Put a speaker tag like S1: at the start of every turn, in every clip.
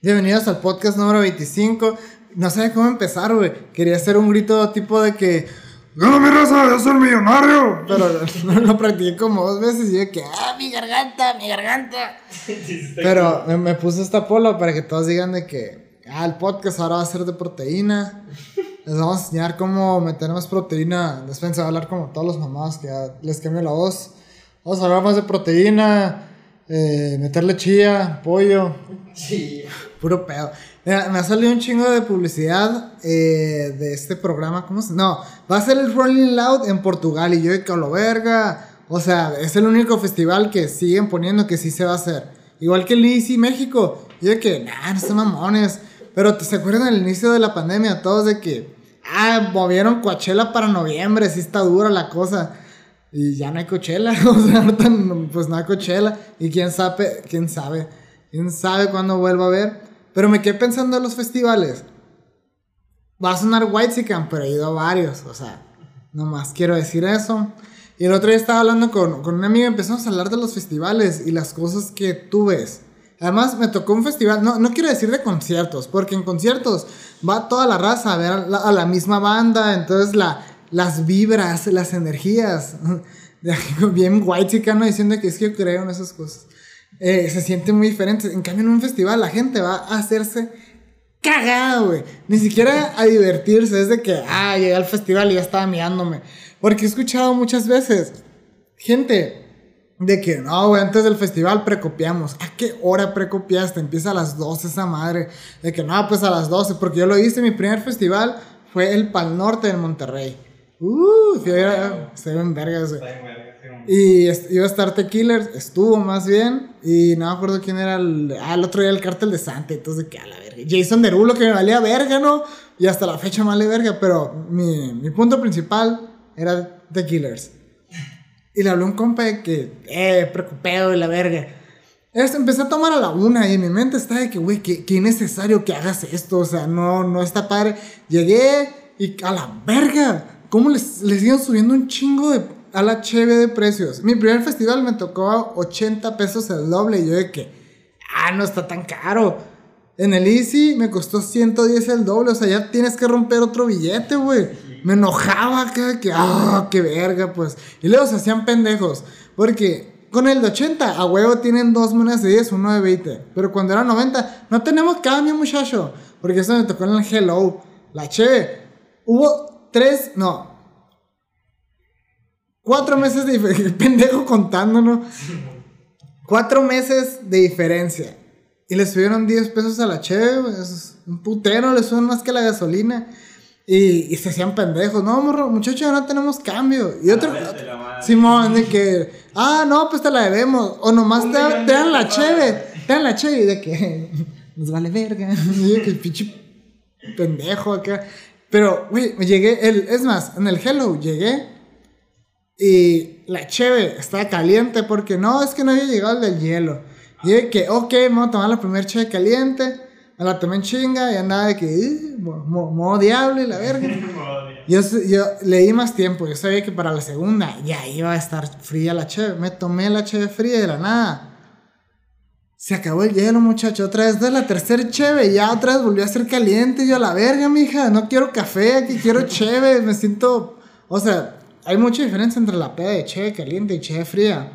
S1: Bienvenidos al podcast número 25. No sé cómo empezar, güey. Quería hacer un grito tipo de que.
S2: ¡No, mi raza! ¡Yo soy el millonario!
S1: Pero lo, lo practiqué como dos veces y yo que. ¡Ah, mi garganta! ¡Mi garganta! Pero me, me puse esta polo para que todos digan de que. Ah, el podcast ahora va a ser de proteína. Les vamos a enseñar cómo meter más proteína. Después va a hablar como todos los mamás que ya les cambio la voz. Vamos a hablar más de proteína. Eh, meterle chía, pollo.
S3: Sí.
S1: Puro pedo. Mira, me ha salido un chingo de publicidad eh, de este programa. ¿Cómo se.? No, va a ser el Rolling Loud en Portugal. Y yo de lo verga. O sea, es el único festival que siguen poniendo que sí se va a hacer. Igual que el ICI México. Yo de que, nah, no son mamones. Pero ¿te- ¿se acuerdan al inicio de la pandemia? Todos de que, ah, movieron Coachella para noviembre. Sí está dura la cosa. Y ya no hay Coachella. O sea, ahorita pues no hay Coachella. Y quién sabe, quién sabe. Quién sabe cuándo vuelva a ver. Pero me quedé pensando en los festivales. Va a sonar Whitezican, pero he ido a varios. O sea, nomás quiero decir eso. Y el otro día estaba hablando con, con una amiga y empezamos a hablar de los festivales y las cosas que tú ves. Además, me tocó un festival, no, no quiero decir de conciertos, porque en conciertos va toda la raza a ver a la, a la misma banda, entonces la, las vibras, las energías, bien white diciendo que es que yo creo en esas cosas, eh, se siente muy diferente. En cambio, en un festival la gente va a hacerse cagada, güey. Ni siquiera a divertirse. Es de que, ah, llegué al festival y ya estaba mirándome. Porque he escuchado muchas veces gente de que, no, güey, antes del festival precopiamos. ¿A qué hora precopiaste? Empieza a las 12 esa madre. De que, no, pues a las 12. Porque yo lo hice, mi primer festival fue el Pal Norte en Monterrey. Uh, se ven vergas, güey. Y iba a estar The Killers, estuvo más bien. Y no me acuerdo quién era el. Ah, el otro día el cártel de Santa. Entonces, de que a la verga. Jason Derulo, que me valía verga, ¿no? Y hasta la fecha me vale verga. Pero mi, mi punto principal era The Killers. Y le hablé a un compa de que, eh, preocupado y la verga. Esto, empecé a tomar a la una y en mi mente está de que, güey, qué, qué innecesario que hagas esto. O sea, no, no está padre. Llegué y a la verga. ¿Cómo les, les siguen subiendo un chingo de, a la cheve de precios? Mi primer festival me tocó a 80 pesos el doble. Y yo de que, ah, no está tan caro. En el Easy me costó 110 el doble. O sea, ya tienes que romper otro billete, güey. Me enojaba acá, que, ah, qué verga, pues. Y luego se hacían pendejos. Porque con el de 80, a huevo tienen dos monedas de 10, uno de 20. Pero cuando era 90, no tenemos cambio, muchacho. Porque eso me tocó en el Hello. La che. Hubo tres, no. Cuatro meses de diferencia. Pendejo contándonos. Cuatro meses de diferencia. Y le subieron 10 pesos a la cheve, es un putero, le suben más que la gasolina. Y, y se hacían pendejos. No, morro, muchacho, no tenemos cambio. Y otro. Simón, de que. Ah, no, pues te la debemos. O nomás te,
S3: de
S1: dan la cheve. Te dan la cheve. Y de que. Nos vale verga. Y yo que pinche pendejo acá. Pero, güey, me llegué. El, es más, en el Hello llegué. Y la cheve estaba caliente porque no, es que no había llegado el del hielo. Y de que, ok, me voy a tomar la primera cheve caliente. Me la tomé en chinga y andaba de que, "Eh, mo- diablo y la verga. Yo, yo leí más tiempo, yo sabía que para la segunda ya iba a estar fría la cheve. Me tomé la cheve fría de la nada. Se acabó el hielo, muchacho. Otra vez de la tercera cheve. Ya otra vez volvió a ser caliente. Yo, a la verga, mija. No quiero café, aquí quiero cheve. Me siento. O sea, hay mucha diferencia entre la peda de cheve caliente y cheve fría.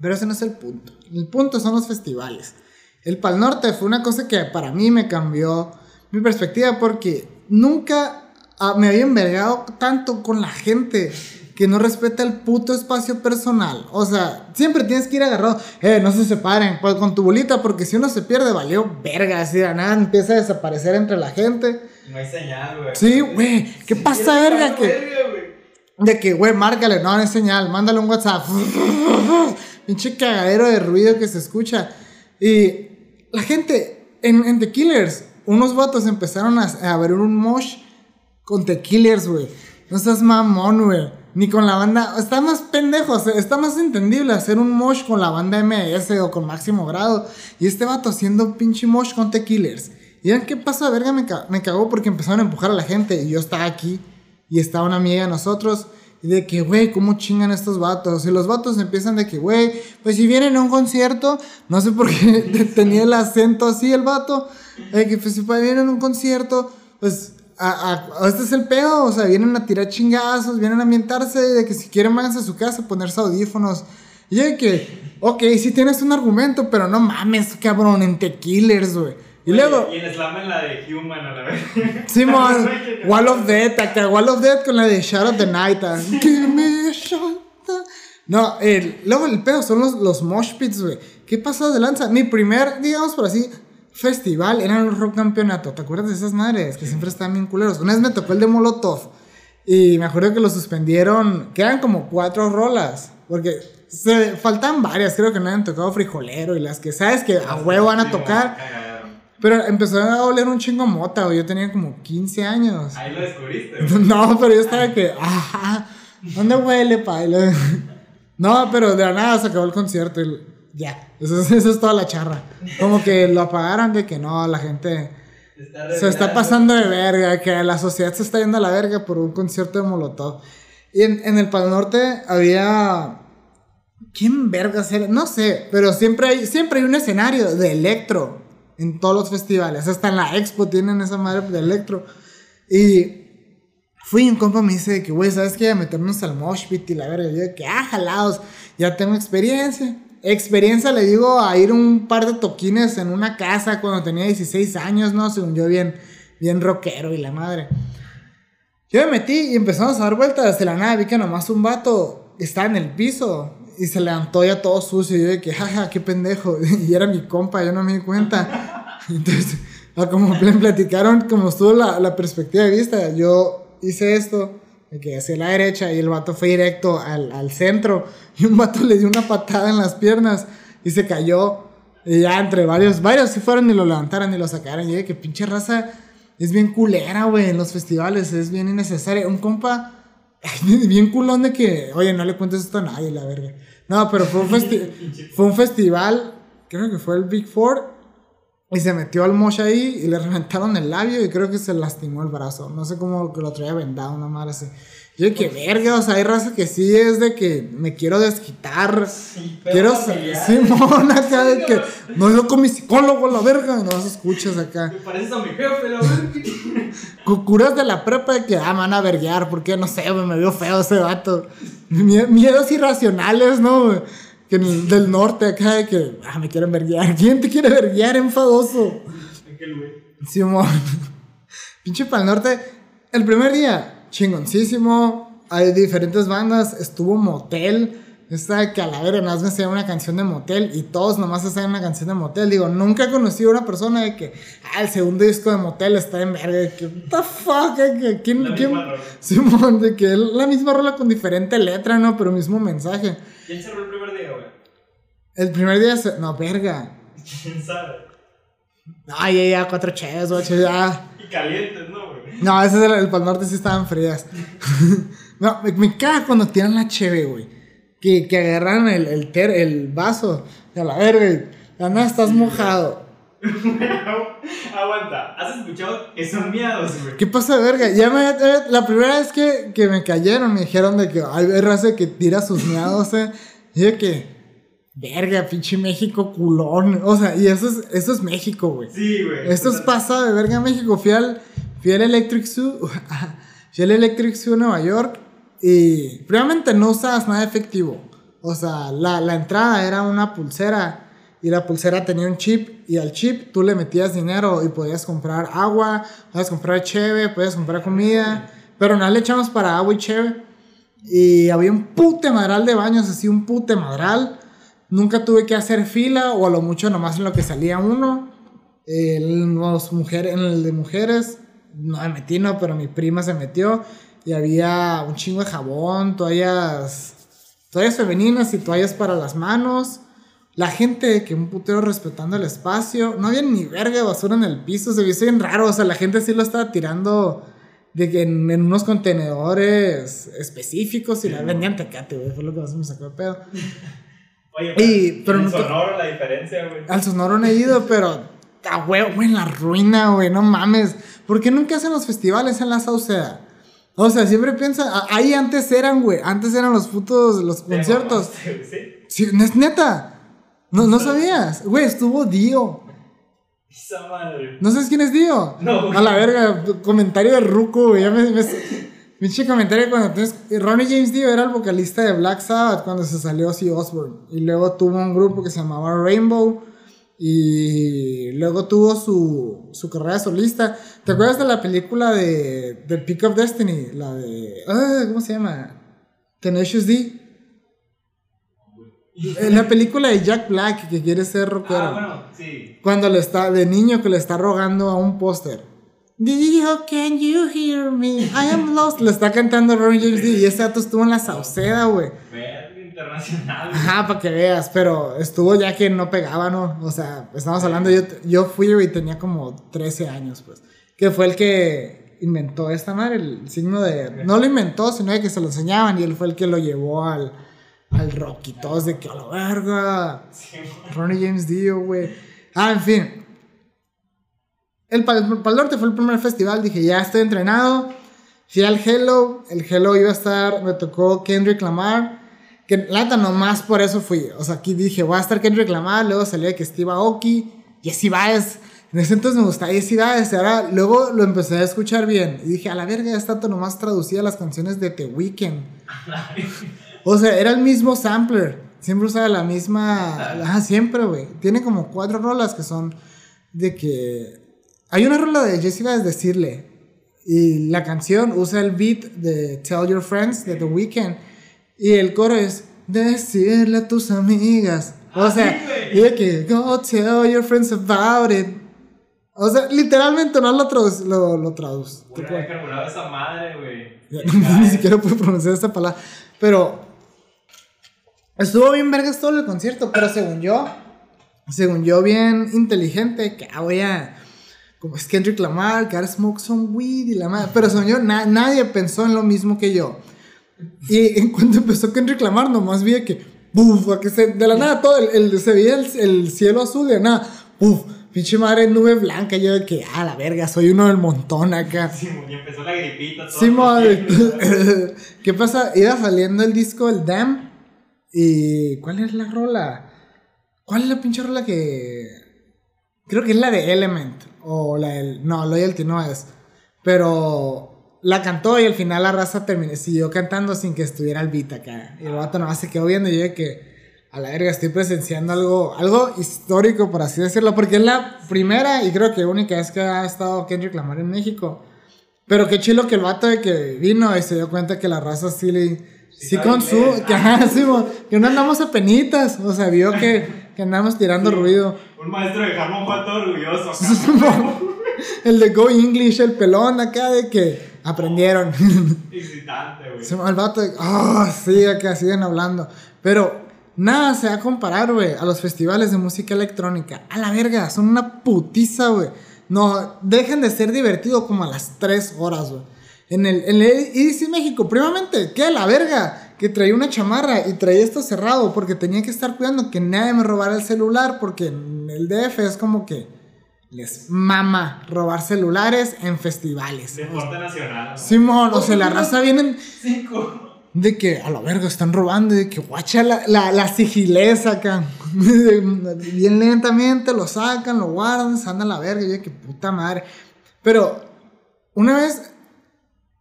S1: Pero ese no es el punto. El punto son los festivales. El Pal Norte fue una cosa que para mí me cambió mi perspectiva porque nunca ah, me había envergado tanto con la gente que no respeta el puto espacio personal. O sea, siempre tienes que ir agarrado. Eh, no se separen pues, con tu bolita porque si uno se pierde, valió verga. Así de nada empieza a desaparecer entre la gente.
S3: No hay señal, güey.
S1: Sí, güey. ¿Qué pasa, verga? Que,
S3: Verga.
S1: De que, güey, márcale, no, es señal, mándale un WhatsApp. Pinche cagadero de ruido que se escucha. Y la gente en, en The Killers, unos vatos empezaron a, a abrir un mosh con The Killers, güey. No seas mamón, güey. Ni con la banda. Está más pendejo, está más entendible hacer un mosh con la banda MS o con máximo grado. Y este vato haciendo pinche mosh con The Killers. Y vean qué pasa, verga, me, me cagó porque empezaron a empujar a la gente. Y yo estaba aquí. Y estaba una amiga de nosotros. Y de que, güey, ¿cómo chingan estos vatos? Y los vatos empiezan de que, güey, pues si vienen a un concierto, no sé por qué tenía el acento así el vato, de que pues si vienen a un concierto, pues a, a- este es el pedo, o sea, vienen a tirar chingazos, vienen a ambientarse, de que si quieren váyanse a su casa, ponerse audífonos. Y de que, ok, sí tienes un argumento, pero no mames, cabrón, en tequilers, güey. Y
S3: Oye,
S1: luego...
S3: Y el slam en la de Human a la vez.
S1: Simón, Wall of Death, acá, Wall of Death con la de Shadow of the Night. ah, Give me ah. No, el, luego el pedo son los, los mosh pits, güey. ¿Qué pasó de lanza? Mi primer, digamos por así, festival era el rock campeonato. ¿Te acuerdas de esas madres? Que siempre estaban bien culeros. Una vez me tocó el de Molotov. Y me acuerdo que lo suspendieron. Quedan como cuatro rolas. Porque se faltan varias. Creo que no habían tocado frijolero. Y las que sabes que a huevo van a tocar. Pero empezó a oler un chingo mota, güey. Yo tenía como 15 años.
S3: Ahí lo descubriste, güey.
S1: No, pero yo estaba que, ajá, ¿dónde huele, paila? No, pero de la nada se acabó el concierto y ya, eso, es- eso es toda la charra. Como que lo apagaron de que no, la gente
S3: Está
S1: se está pasando de verga, que la sociedad se está yendo a la verga por un concierto de Molotov. Y en, en el Pal Norte había... ¿Quién vergas era? No sé, pero siempre hay, siempre hay un escenario de electro en todos los festivales. Hasta en la expo tienen esa madre de electro. Y fui y un compa me dice de que, güey, ¿sabes qué? A meternos al mosh pit y la verga. Yo de que, ah, jalados, ya tengo experiencia. Experiencia le digo a ir un par de toquines en una casa cuando tenía 16 años, ¿no? Según yo, bien, bien rockero y la madre. Yo me metí y empezamos a dar vueltas. De la nada vi que nomás un vato estaba en el piso y se levantó ya todo sucio. Y yo de que, jaja, qué pendejo. Y era mi compa, yo no me di cuenta. Entonces, a como me platicaron, como estuvo la, la perspectiva de vista, yo hice esto, de que hacia la derecha y el vato fue directo al, al centro. Y un vato le dio una patada en las piernas y se cayó. Y ya entre varios, varios se fueron y lo levantaron y lo sacaron. Y de que pinche raza es bien culera, güey, en los festivales, es bien innecesaria. Un compa, bien culón de que, oye, no le cuentes esto a nadie, la verga. No, pero fue un, festi- fue un festival, creo que fue el Big Four, y se metió al mosh ahí y le reventaron el labio y creo que se lastimó el brazo. No sé cómo que lo traía vendado, una madre así. Yo de que verga, o sea, hay raza que sí es de que me quiero desquitar.
S3: Sí, pero
S1: Quiero. Simón acá de que no es con mi psicólogo la verga, no vas escuchas acá.
S3: Me pareces a mi jefe, la verga.
S1: Curas de la prepa de que ah, me van a verguear, porque no sé, me vio feo ese vato. Mie- Miedos irracionales, ¿no? Que el- del norte acá de que ah, me quieren verguear. ¿Quién te quiere verguear, enfadoso?
S3: Aquel güey.
S1: Simón. Pinche para el norte. El primer día, chingoncísimo. Hay diferentes bandas. Estuvo Motel. Esta de que a la verga nada más me una canción de Motel. Y todos nomás hacían una canción de Motel. Digo, nunca he conocido a una persona de que, ah, el segundo disco de Motel está en verga. Que, what the fuck? ¿quién,
S3: La
S1: quién? Simón, de que la misma rola con diferente letra, ¿no? Pero mismo mensaje.
S3: ¿Quién cerró el primer?
S1: El primer día, se... no, verga.
S3: ¿Quién sabe?
S1: Ay, ya, ya, cuatro cheves, ocho, ya.
S3: Y calientes, ¿no, güey?
S1: No, ese es el, el Pal Norte sí estaban frías. no, me, me caga cuando tiran la cheve, güey. Que, que agarran el, el, ter- el vaso. A la verga, nada estás mojado.
S3: Aguanta, ¿has escuchado que son miados, güey?
S1: ¿Qué pasa, verga? Ya me, la primera vez que, que me cayeron, me dijeron de que hay raza que tira sus miados, eh. Y yo que, verga, pinche México culón. O sea, y eso es, eso es México, güey.
S3: Sí, güey.
S1: Esto es pasado de verga México. Fui al, fui al Electric Zoo. fui al Electric Zoo Nueva York. Y primeramente no usabas nada efectivo. O sea, la, la entrada era una pulsera. Y la pulsera tenía un chip. Y al chip tú le metías dinero y podías comprar agua, podías comprar cheve, podías comprar comida. Pero nada le echamos para agua y cheve. Y había un pute madral de baños, así un pute madral. Nunca tuve que hacer fila o a lo mucho nomás en lo que salía uno. En, los mujeres, en el de mujeres, no me metí, no, pero mi prima se metió. Y había un chingo de jabón, toallas, toallas femeninas y toallas para las manos. La gente que un putero respetando el espacio. No había ni verga de basura en el piso. Se vio bien raro. O sea, la gente sí lo estaba tirando de que en, en unos contenedores específicos y la vendían tecate, güey. Fue lo que más me sacó de pedo.
S3: Oye,
S1: Y- pero
S3: en sonoro la diferencia, güey.
S1: Al sonoro no he ido, pero a huevo, güey, en la ruina, güey, no mames. ¿Por qué nunca hacen los festivales en la Sauceda? O sea, siempre piensa, ahí antes eran, güey, antes eran los putos, los conciertos.
S3: Sí.
S1: Sí, es neta. No, no sabías. Güey, estuvo Dio.
S3: Esa madre.
S1: ¿No sabes quién es Dio?
S3: No, güey.
S1: A la verga, comentario de Ruco, güey. Ya me. me Pinche comentario cuando tienes. Ronnie James Dio era el vocalista de Black Sabbath cuando se salió Ozzy Osbourne. Y luego tuvo un grupo que se llamaba Rainbow. Y luego tuvo su, su carrera solista. ¿Te acuerdas de la película de The Peak of Destiny? La de. ah, ¿Cómo se llama? Tenacious D. Eh, La película de Jack Black que quiere ser rockero.
S3: Ah, bueno, sí.
S1: Cuando le está, de niño que le está rogando a un póster. Dio, can you hear me? I am lost. Le está cantando Ronnie James Dio y ese dato estuvo en la Sauceda, güey.
S3: Internacional.
S1: Ajá, para que veas, pero estuvo ya que no pegaba, ¿no? O sea, estamos hablando, yo, yo fui y tenía como 13 años, pues. Que fue el que inventó esta madre, el signo de... No lo inventó, sino de que se lo enseñaban y él fue el que lo llevó al, al rock y todos de que a la verga. Ronnie James Dio, güey. Ah, en fin. El Pal, Pal Norte fue el primer festival. Dije, ya estoy entrenado. Fui al Hello. El Hello iba a estar. Me tocó Kendrick Lamar. Que lata nomás por eso fui. O sea, aquí dije, voy a estar Kendrick Lamar. Luego salió de que Steve Aoki. Jesse Baez. En ese entonces me gustaba Jesse Baez. y Ahora, luego lo empecé a escuchar bien. Y dije, a la verga, ya está nomás traducía las canciones de The Weeknd. O sea, era el mismo sampler. Siempre usaba la misma. Ajá, siempre, güey. Tiene como cuatro rolas que son de que. Hay una rola de Jessica es decirle. Y la canción usa el beat de Tell Your Friends de The Weeknd. Y el coro es decirle a tus amigas. O
S3: Ah,
S1: sea,
S3: güey.
S1: y de que go tell your friends about it. O sea, literalmente no lo traduce. Lo, lo
S3: carburado esa madre, güey.
S1: Ni siquiera puedo pronunciar esta palabra. Pero estuvo bien vergas todo el concierto, pero según yo, según yo, bien inteligente, que ah, voy a. Como es Kendrick Lamar, ahora smoke some weed y la madre. Pero según yo, na- nadie pensó en lo mismo que yo. Y en cuanto empezó Kendrick Lamar, nomás vi que. Buf, que se, de la nada todo, el, el- se veía el, el cielo azul, de la nada. Buf, pinche madre, nube blanca. Yo de que, ah, la verga, soy uno del montón acá.
S3: Sí, y empezó la gripita. todo
S1: Sí, madre. ¿Qué pasa? Iba saliendo el disco El Dam. ¿Y cuál es la rola? ¿Cuál es la pinche rola que.? Creo que es la de Element. O la del. No, Loyalty no es. Pero. La cantó y al final la raza terminó, siguió cantando sin que estuviera el beat acá. Y el vato nomás se quedó viendo y yo que. A la verga, estoy presenciando algo, algo histórico, por así decirlo. Porque es la primera y creo que única vez que ha estado Kendrick Lamar en México. Pero qué chilo que el vato de que vino y se dio cuenta que la raza sí le. Sí, con su. Que, ajá, sí, que no andamos a penitas. O sea, vio que, que andamos tirando ruido.
S3: Un maestro de jamón fue todo orgulloso.
S1: El de Go English, el pelón acá de que aprendieron.
S3: Excitante, güey.
S1: Se me- el vato de. Ah, sí, acá siguen hablando. Pero nada se va a comparar, güey, a los festivales de música electrónica. A la verga, son una putiza, güey. No, dejen de ser divertido como a las 3 horas, güey. En el, en el EDC México, primamente, ¿qué la verga? Que traía una chamarra y traía esto cerrado porque tenía que estar cuidando que nadie me robara el celular porque en el DF es como que les mama robar celulares en festivales.
S3: Deporte nacional.
S1: Simón, o sea, la raza vienen
S3: Cinco.
S1: de que a la verga están robando, de que guacha la, la, la sigileza acá. Bien lentamente lo sacan, lo guardan, se andan a la verga. Y yo, que puta madre. Pero una vez,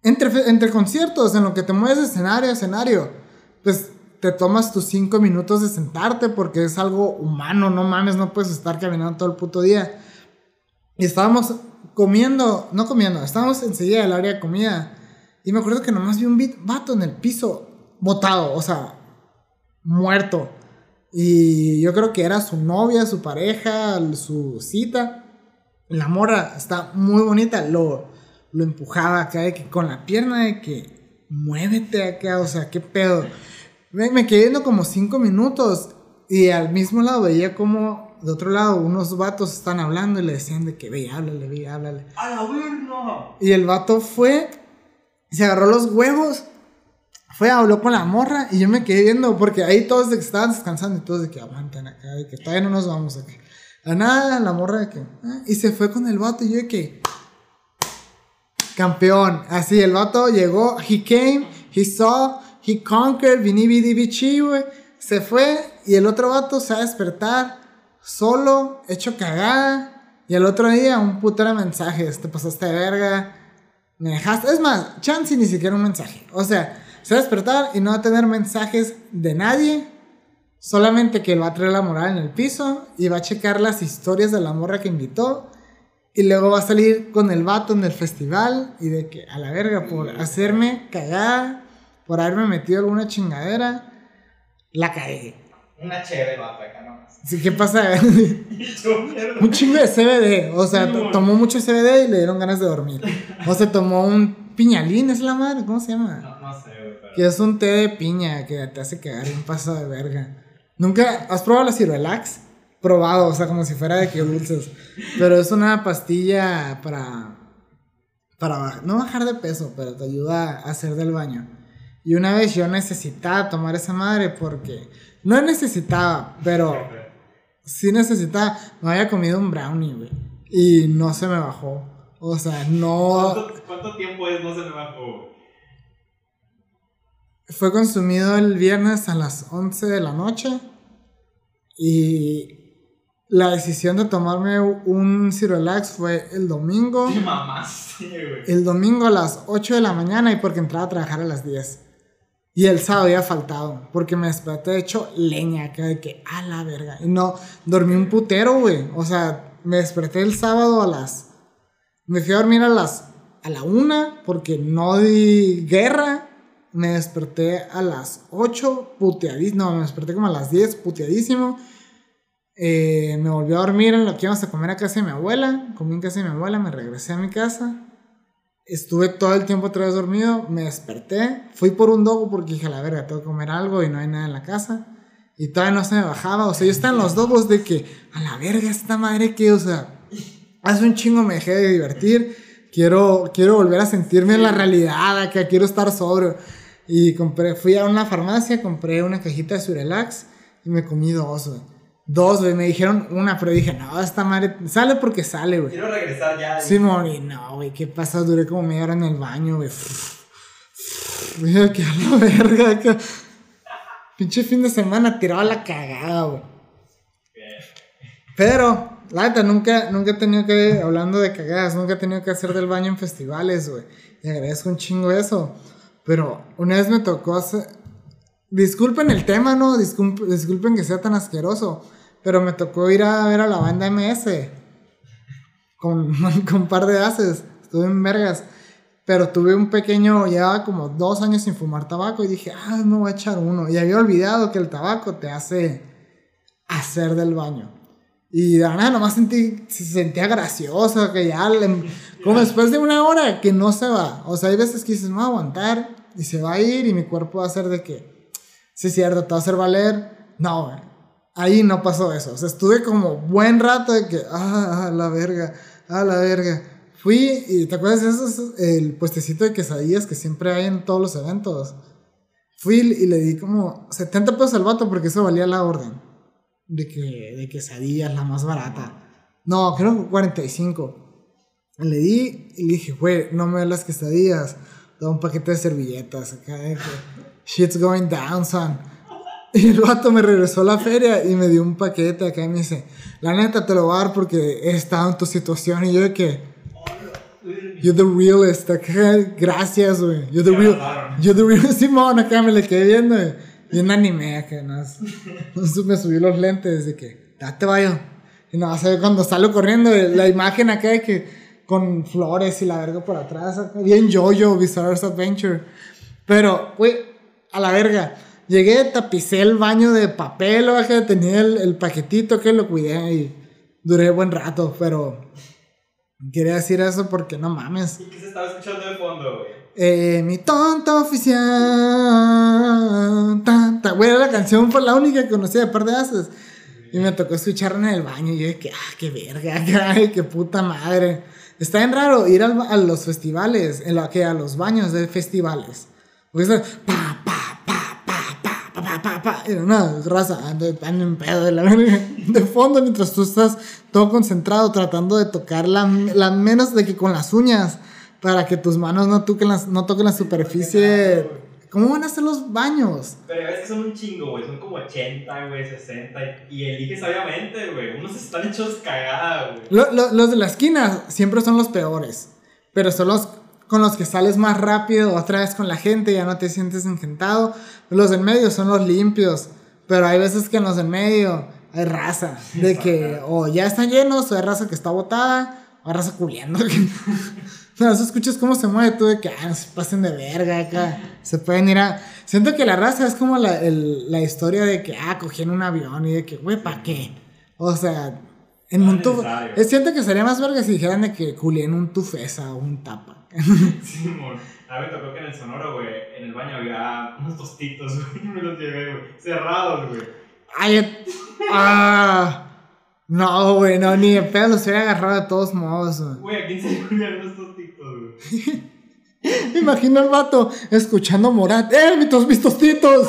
S1: entre, entre conciertos, en lo que te mueves de escenario a escenario, pues te tomas tus cinco minutos de sentarte porque es algo humano, no mames, no puedes estar caminando todo el puto día. Y estábamos comiendo, no comiendo, estábamos enseguida del área de comida. Y me acuerdo que nomás vi un bit- vato en el piso, botado, o sea, muerto. Y yo creo que era su novia, su pareja, su cita. La morra está muy bonita, lo, lo empujaba acá de que con la pierna de que muévete acá, o sea, qué pedo. Me, me quedé viendo como cinco minutos y al mismo lado veía como de otro lado unos vatos están hablando y le decían de que ve, háblale, ve, háblale.
S3: ¡A la verga!
S1: Y el vato fue, se agarró los huevos, fue, habló con la morra y yo me quedé viendo porque ahí todos estaban descansando y todos de que aguantan acá, de que todavía no nos vamos acá. A nada, la morra de que, ah, y se fue con el vato y yo de que, campeón. Así, el vato llegó, he came, he saw, he conquered, vini vidi. Se fue y el otro vato se va a despertar solo, hecho cagada. Y el otro día un putero de mensajes, te pasaste de verga, me dejaste. Es más, chance ni siquiera un mensaje. O sea, se va a despertar y no va a tener mensajes de nadie. Solamente que él va a traer la moral en el piso y va a checar las historias de la morra que invitó. Y luego va a salir con el vato en el festival y de que a la verga por hacerme cagada, por haberme metido alguna chingadera, la cagué.
S3: Una chévere, vato, acá nomás.
S1: Así que pasa un chingo de CBD, o sea, to- tomó mucho CBD y le dieron ganas de dormir. O se tomó un piñalín, es la madre, ¿cómo se llama?
S3: No, no sé, pero.
S1: Que es un té de piña que te hace cagar un paso de verga. ¿Nunca has probado la Cirelax? Probado, o sea, como si fuera de que dulces. Pero es una pastilla para. Para no bajar de peso, pero te ayuda a hacer del baño. Y una vez yo necesitaba tomar esa madre porque. No necesitaba, pero sí necesitaba. Me había comido un brownie, güey. Y no se me bajó. O sea, no.
S3: ¿Cuánto, cuánto tiempo es? No se me bajó.
S1: Fue consumido el viernes a las 11 de la noche. Y la decisión de tomarme un Cirelax fue el domingo.
S3: Qué mamás, sí, güey.
S1: El domingo a las 8 de la mañana y porque entraba a trabajar a las 10. Y el sábado había faltado. Porque me desperté hecho leña acá de que a la verga. Y no, dormí un putero, güey. O sea, me desperté el sábado a las. Me fui a dormir a las. A la una porque no di guerra. Me desperté a las 8 puteadísimo. No, me desperté como a las 10 puteadísimo. Eh, me volví a dormir en lo que íbamos a comer a casa de mi abuela. Comí en casa de mi abuela, me regresé a mi casa. Estuve todo el tiempo otra vez dormido, me desperté, fui por un dogo porque dije, la verga, tengo que comer algo y no hay nada en la casa. Y todavía no se me bajaba, o sea, yo estaba en los dogos de que, a la verga, esta madre que, o sea, hace un chingo me dejé de divertir, quiero, quiero volver a sentirme en la realidad, acá quiero estar sobrio. Y compré, fui a una farmacia, compré una cajita de Surelax y me comí dos, güey. Dos, güey, me dijeron una, pero dije, no, esta madre sale porque sale, güey.
S3: Quiero regresar ya.
S1: Simón, y no, güey, ¿qué pasa? Duré como media hora en el baño, güey. Mira que a la verga, que... Pinche fin de semana tiraba la cagada, güey. Pero, la neta, nunca, nunca he tenido que, hablando de cagadas, nunca he tenido que hacer del baño en festivales, güey. Y agradezco un chingo eso. Pero una vez me tocó hacer... Disculpen el tema, ¿no? Disculpen, disculpen que sea tan asqueroso. Pero me tocó ir a ver a la banda MS con, con un par de haces. Estuve en vergas. Pero tuve un pequeño, llevaba como dos años sin fumar tabaco y dije, ah, me voy a echar uno. Y había olvidado que el tabaco te hace hacer del baño. Y de nada nomás sentí, se sentía gracioso, que ya, le- como después de una hora que no se va. O sea, hay veces que dices, a aguantar y se va a ir y mi cuerpo va a hacer de que, sí es cierto, te va a hacer valer. No, güey. Ahí no pasó eso. O sea, estuve como buen rato de que, ah, ah, la verga, ah, la verga. Fui y ¿te acuerdas de esos, el puestecito de quesadillas que siempre hay en todos los eventos? Fui y le di como 70 pesos al vato porque eso valía la orden. De que de quesadillas, la más barata. No, creo que 45. Le di y le dije, güey, no me das las quesadillas. Da un paquete de servilletas acá shit's going down, son. Y el vato me regresó a la feria y me dio un paquete acá y me dice, la neta te lo voy a dar porque he estado en tu situación. Y yo de que, you're the realest, acá, gracias, güey. You're the real, you're the real, Simón, acá me le quedé viendo. Y un anime acá, no, me subí los lentes de que, date vaya. Y no, o sea, cuando salgo corriendo, la imagen acá de que con flores y la verga por atrás, acá, bien yo-yo, Bizarre's Adventure. Pero, güey, a la verga. Llegué, tapicé el baño de papel, o que tenía el, el paquetito que lo cuidé y duré buen rato, pero quería decir eso porque no mames.
S3: ¿Y qué se estaba escuchando de fondo, güey?
S1: Eh, mi tonta oficial. Tan, tan. Güey, era la canción, fue la única que conocía de par de haces. Y me tocó escucharla en el baño. Y yo que, ah, qué verga, ay, qué puta madre. Está bien raro ir al a los festivales, en la que a los baños de festivales. Porque pa, pa, pa, pa. Y no, raza, ando en pedo de la verga. De fondo, mientras tú estás todo concentrado tratando de tocar la, la menos de que con las uñas para que tus manos no toquen la, no toquen la superficie. ¿Cómo van a ser los baños?
S3: Pero es que son un chingo, güey. Son como 80, güey, 60. Y eliges sabiamente, güey. Unos están hechos cagada, güey.
S1: Lo- lo- los de la esquina siempre son los peores, pero son los con los que sales más rápido, otra vez con la gente, ya no te sientes engentado. Los del medio son los limpios, pero hay veces que en los del medio hay raza, de que o ya están llenos, o hay raza que está botada, o hay raza culiando. No, eso escuchas cómo se mueve tú de que ah, no se pasen de verga acá. Se pueden ir a. Siento que la raza es como la, el- la historia de que ah, cogían un avión y de que, güey, ¿para qué? O sea, en
S3: No
S1: un
S3: es
S1: tubo. Es siento que sería más verga si dijeran de que culé en un tufesa o un tapa.
S3: Simón. A mí me tocó que en el sonoro, güey, en el baño había unos tostitos, güey. Me los llevé, güey. Cerrados, güey.
S1: Ay, et- ah. No, güey, no, ni de pedo los hubiera agarrado de todos modos, güey.
S3: Güey, ¿a quién se le unos tostitos, güey?
S1: Imagino al vato escuchando Morat. ¡Eh, mis, tos- mis tostitos!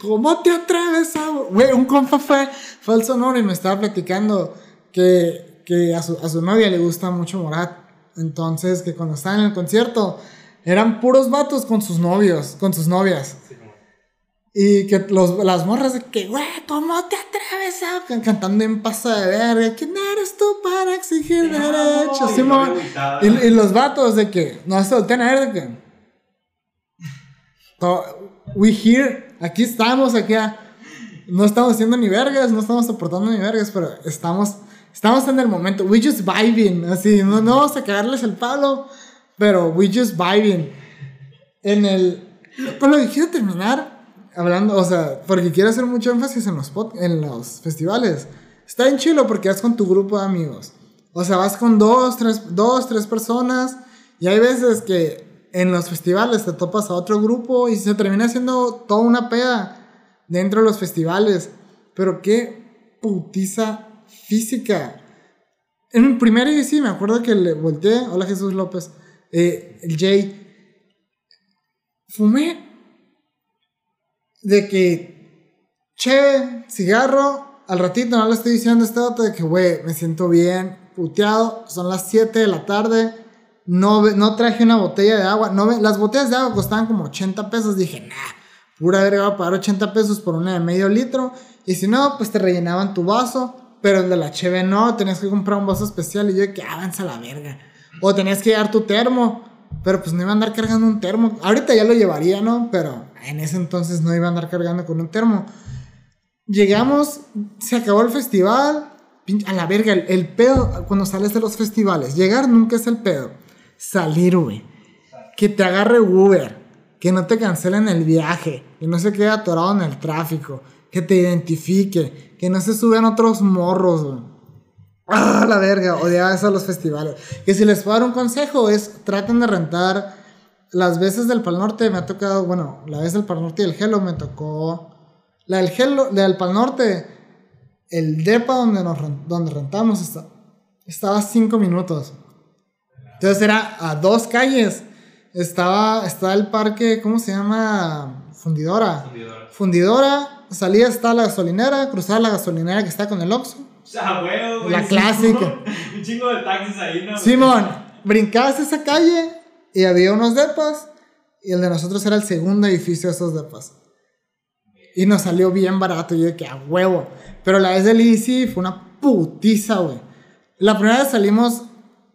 S1: ¿Cómo te atreves a.? Güey, un compa fue, fue al sonoro y me estaba platicando que, que a, su, a su novia le gusta mucho Morat. Entonces, que cuando estaban en el concierto, eran puros vatos con sus novios, con sus novias. Y que los, las morras de que, güey, ¿cómo te atreves a.? Can- Cantando en pasa de verga. ¿Quién eres tú para exigir derechos?
S3: No, y agüitada.
S1: Y, y los vatos de que, no se voltean a ver de que. to- We here, aquí estamos, aquí. No estamos haciendo ni vergas, no estamos aportando ni vergas, pero estamos, estamos en el momento. We just vibing, así, no, no vamos a cagarles el palo, pero we just vibing. En el. Con lo que quiero terminar, hablando, o sea, porque quiero hacer mucho énfasis en los, pod- en los festivales. Está en chilo porque vas con tu grupo de amigos. O sea, vas con dos, tres, dos, tres personas. Y hay veces que en los festivales te topas a otro grupo y se termina haciendo toda una peda dentro de los festivales. Pero qué putiza física. En el primer EDC me acuerdo que le volteé. Hola Jesús López. eh, el Jay. Fumé. De que. Che, cigarro. Al ratito no le estoy diciendo este dato de que, güey, me siento bien, puteado. Son las 7 de la tarde. No, no traje una botella de agua. No, las botellas de agua costaban como 80 pesos. Dije, nah, pura verga, voy a pagar 80 pesos por una de medio litro. Y si no, pues te rellenaban tu vaso. Pero el de la cheve no, tenías que comprar un vaso especial. Y yo, que avanza la verga. O tenías que llevar tu termo. Pero pues no iba a andar cargando un termo. Ahorita ya lo llevaría, ¿no? Pero en ese entonces no iba a andar cargando con un termo. Llegamos, se acabó el festival. A la verga, el, el pedo cuando sales de los festivales. Llegar nunca es el pedo. Salir, güey. Que te agarre Uber. Que no te cancelen el viaje. Que no se quede atorado en el tráfico. Que te identifique. Que no se suban otros morros, güey. Ah, la verga, odiaba eso a los festivales. Que si les puedo dar un consejo es traten de rentar las veces del Pal Norte me ha tocado, bueno, la vez del Pal Norte y el Hello me tocó la del Hello, la del Pal Norte, el depa donde nos donde rentamos está- estaba a cinco minutos. Entonces era a dos calles. Estaba estaba el parque, ¿cómo se llama? Fundidora.
S3: Fundidora.
S1: Fundidora, salía está la gasolinera, cruzaba la gasolinera que está con el Oxxo.
S3: O sea, huevo, güey.
S1: La clásica.
S3: Un chingo de taxis ahí, ¿no?
S1: Simón, brincabas esa calle y había unos depas y el de nosotros era el segundo edificio de esos depas. Y nos salió bien barato, yo de que a huevo. Pero la vez del EDC fue una putiza, güey. La primera vez salimos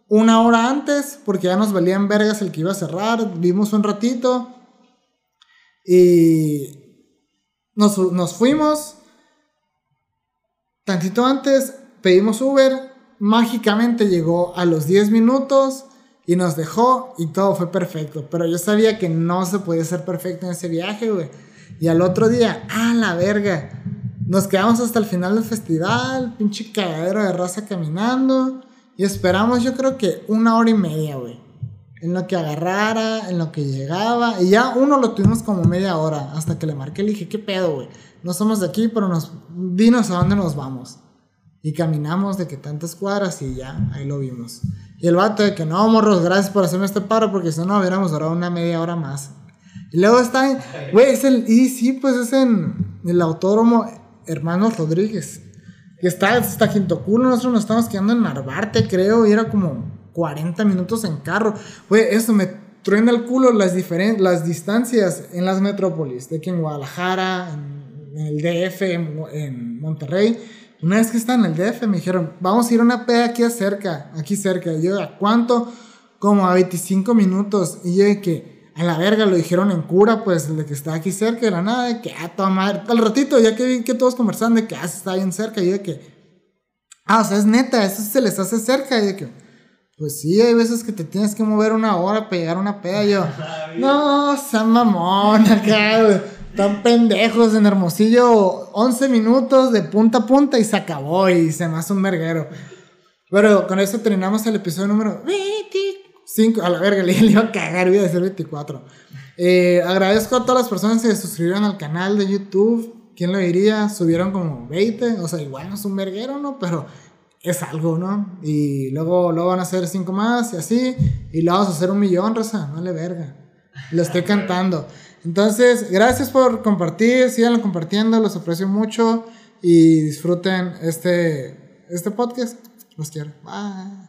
S1: una hora antes porque ya nos valían vergas el que iba a cerrar. Vimos un ratito y nos, nos fuimos. Tantito antes pedimos Uber, mágicamente llegó a los 10 minutos y nos dejó y todo fue perfecto. Pero yo sabía que no se podía ser perfecto en ese viaje, güey. Y al otro día, ¡ah, la verga! Nos quedamos hasta el final del festival, pinche cagadero de raza caminando. Y esperamos, yo creo que una hora y media, güey. En lo que agarrara, en lo que llegaba. Y ya uno lo tuvimos como media hora. Hasta que le marqué, le dije, ¿qué pedo, güey? No somos de aquí, pero nos, dinos a dónde nos vamos. Y caminamos de que tantas cuadras y ya, ahí lo vimos. Y el vato de que no, morros, gracias por hacerme este paro, porque si no, hubiéramos durado una media hora más. Y luego está en, güey, es el, y sí, pues es en el autódromo Hermanos Rodríguez. Que está hasta Quinto Culo, nosotros nos estamos quedando en Narvarte, creo, y era como 40 minutos en carro. Güey, eso me truena el culo las, diferen las distancias en las metrópolis, de que en Guadalajara, en, el DF, en, en, Monterrey. Una vez que está en el DF me dijeron, vamos a ir a una peda aquí cerca, aquí cerca. Y yo, ¿a cuánto? Como a 25 minutos. Y yo de que a la verga lo dijeron en cura, pues, de que está aquí cerca, de la nada, de que, ah, toda madre, al ratito, ya que vi que todos conversaban de que, ah, está bien cerca, y de que, ah, o sea, es neta, eso se les hace cerca, y de que, pues sí, hay veces que te tienes que mover una hora para llegar a una peda, y yo, no, san mamón, acá, tan pendejos en Hermosillo, 11 minutos de punta a punta y se acabó, y se me hace un merguero. Pero con eso terminamos el episodio número 24. 5, a la verga, le, iba a cagar, iba a decir 24. Eh, agradezco a todas las personas que se suscribieron al canal de YouTube. ¿Quién lo diría? Subieron como 20, o sea, igual no es un verguero, ¿no? Pero es algo, ¿no? Y luego, luego van a hacer 5 más y así. Y luego vamos a hacer un millón, Rosa, no le verga. Lo estoy cantando. Entonces, gracias por compartir, síganlo compartiendo, los aprecio mucho y disfruten este, este podcast. Los quiero. Bye.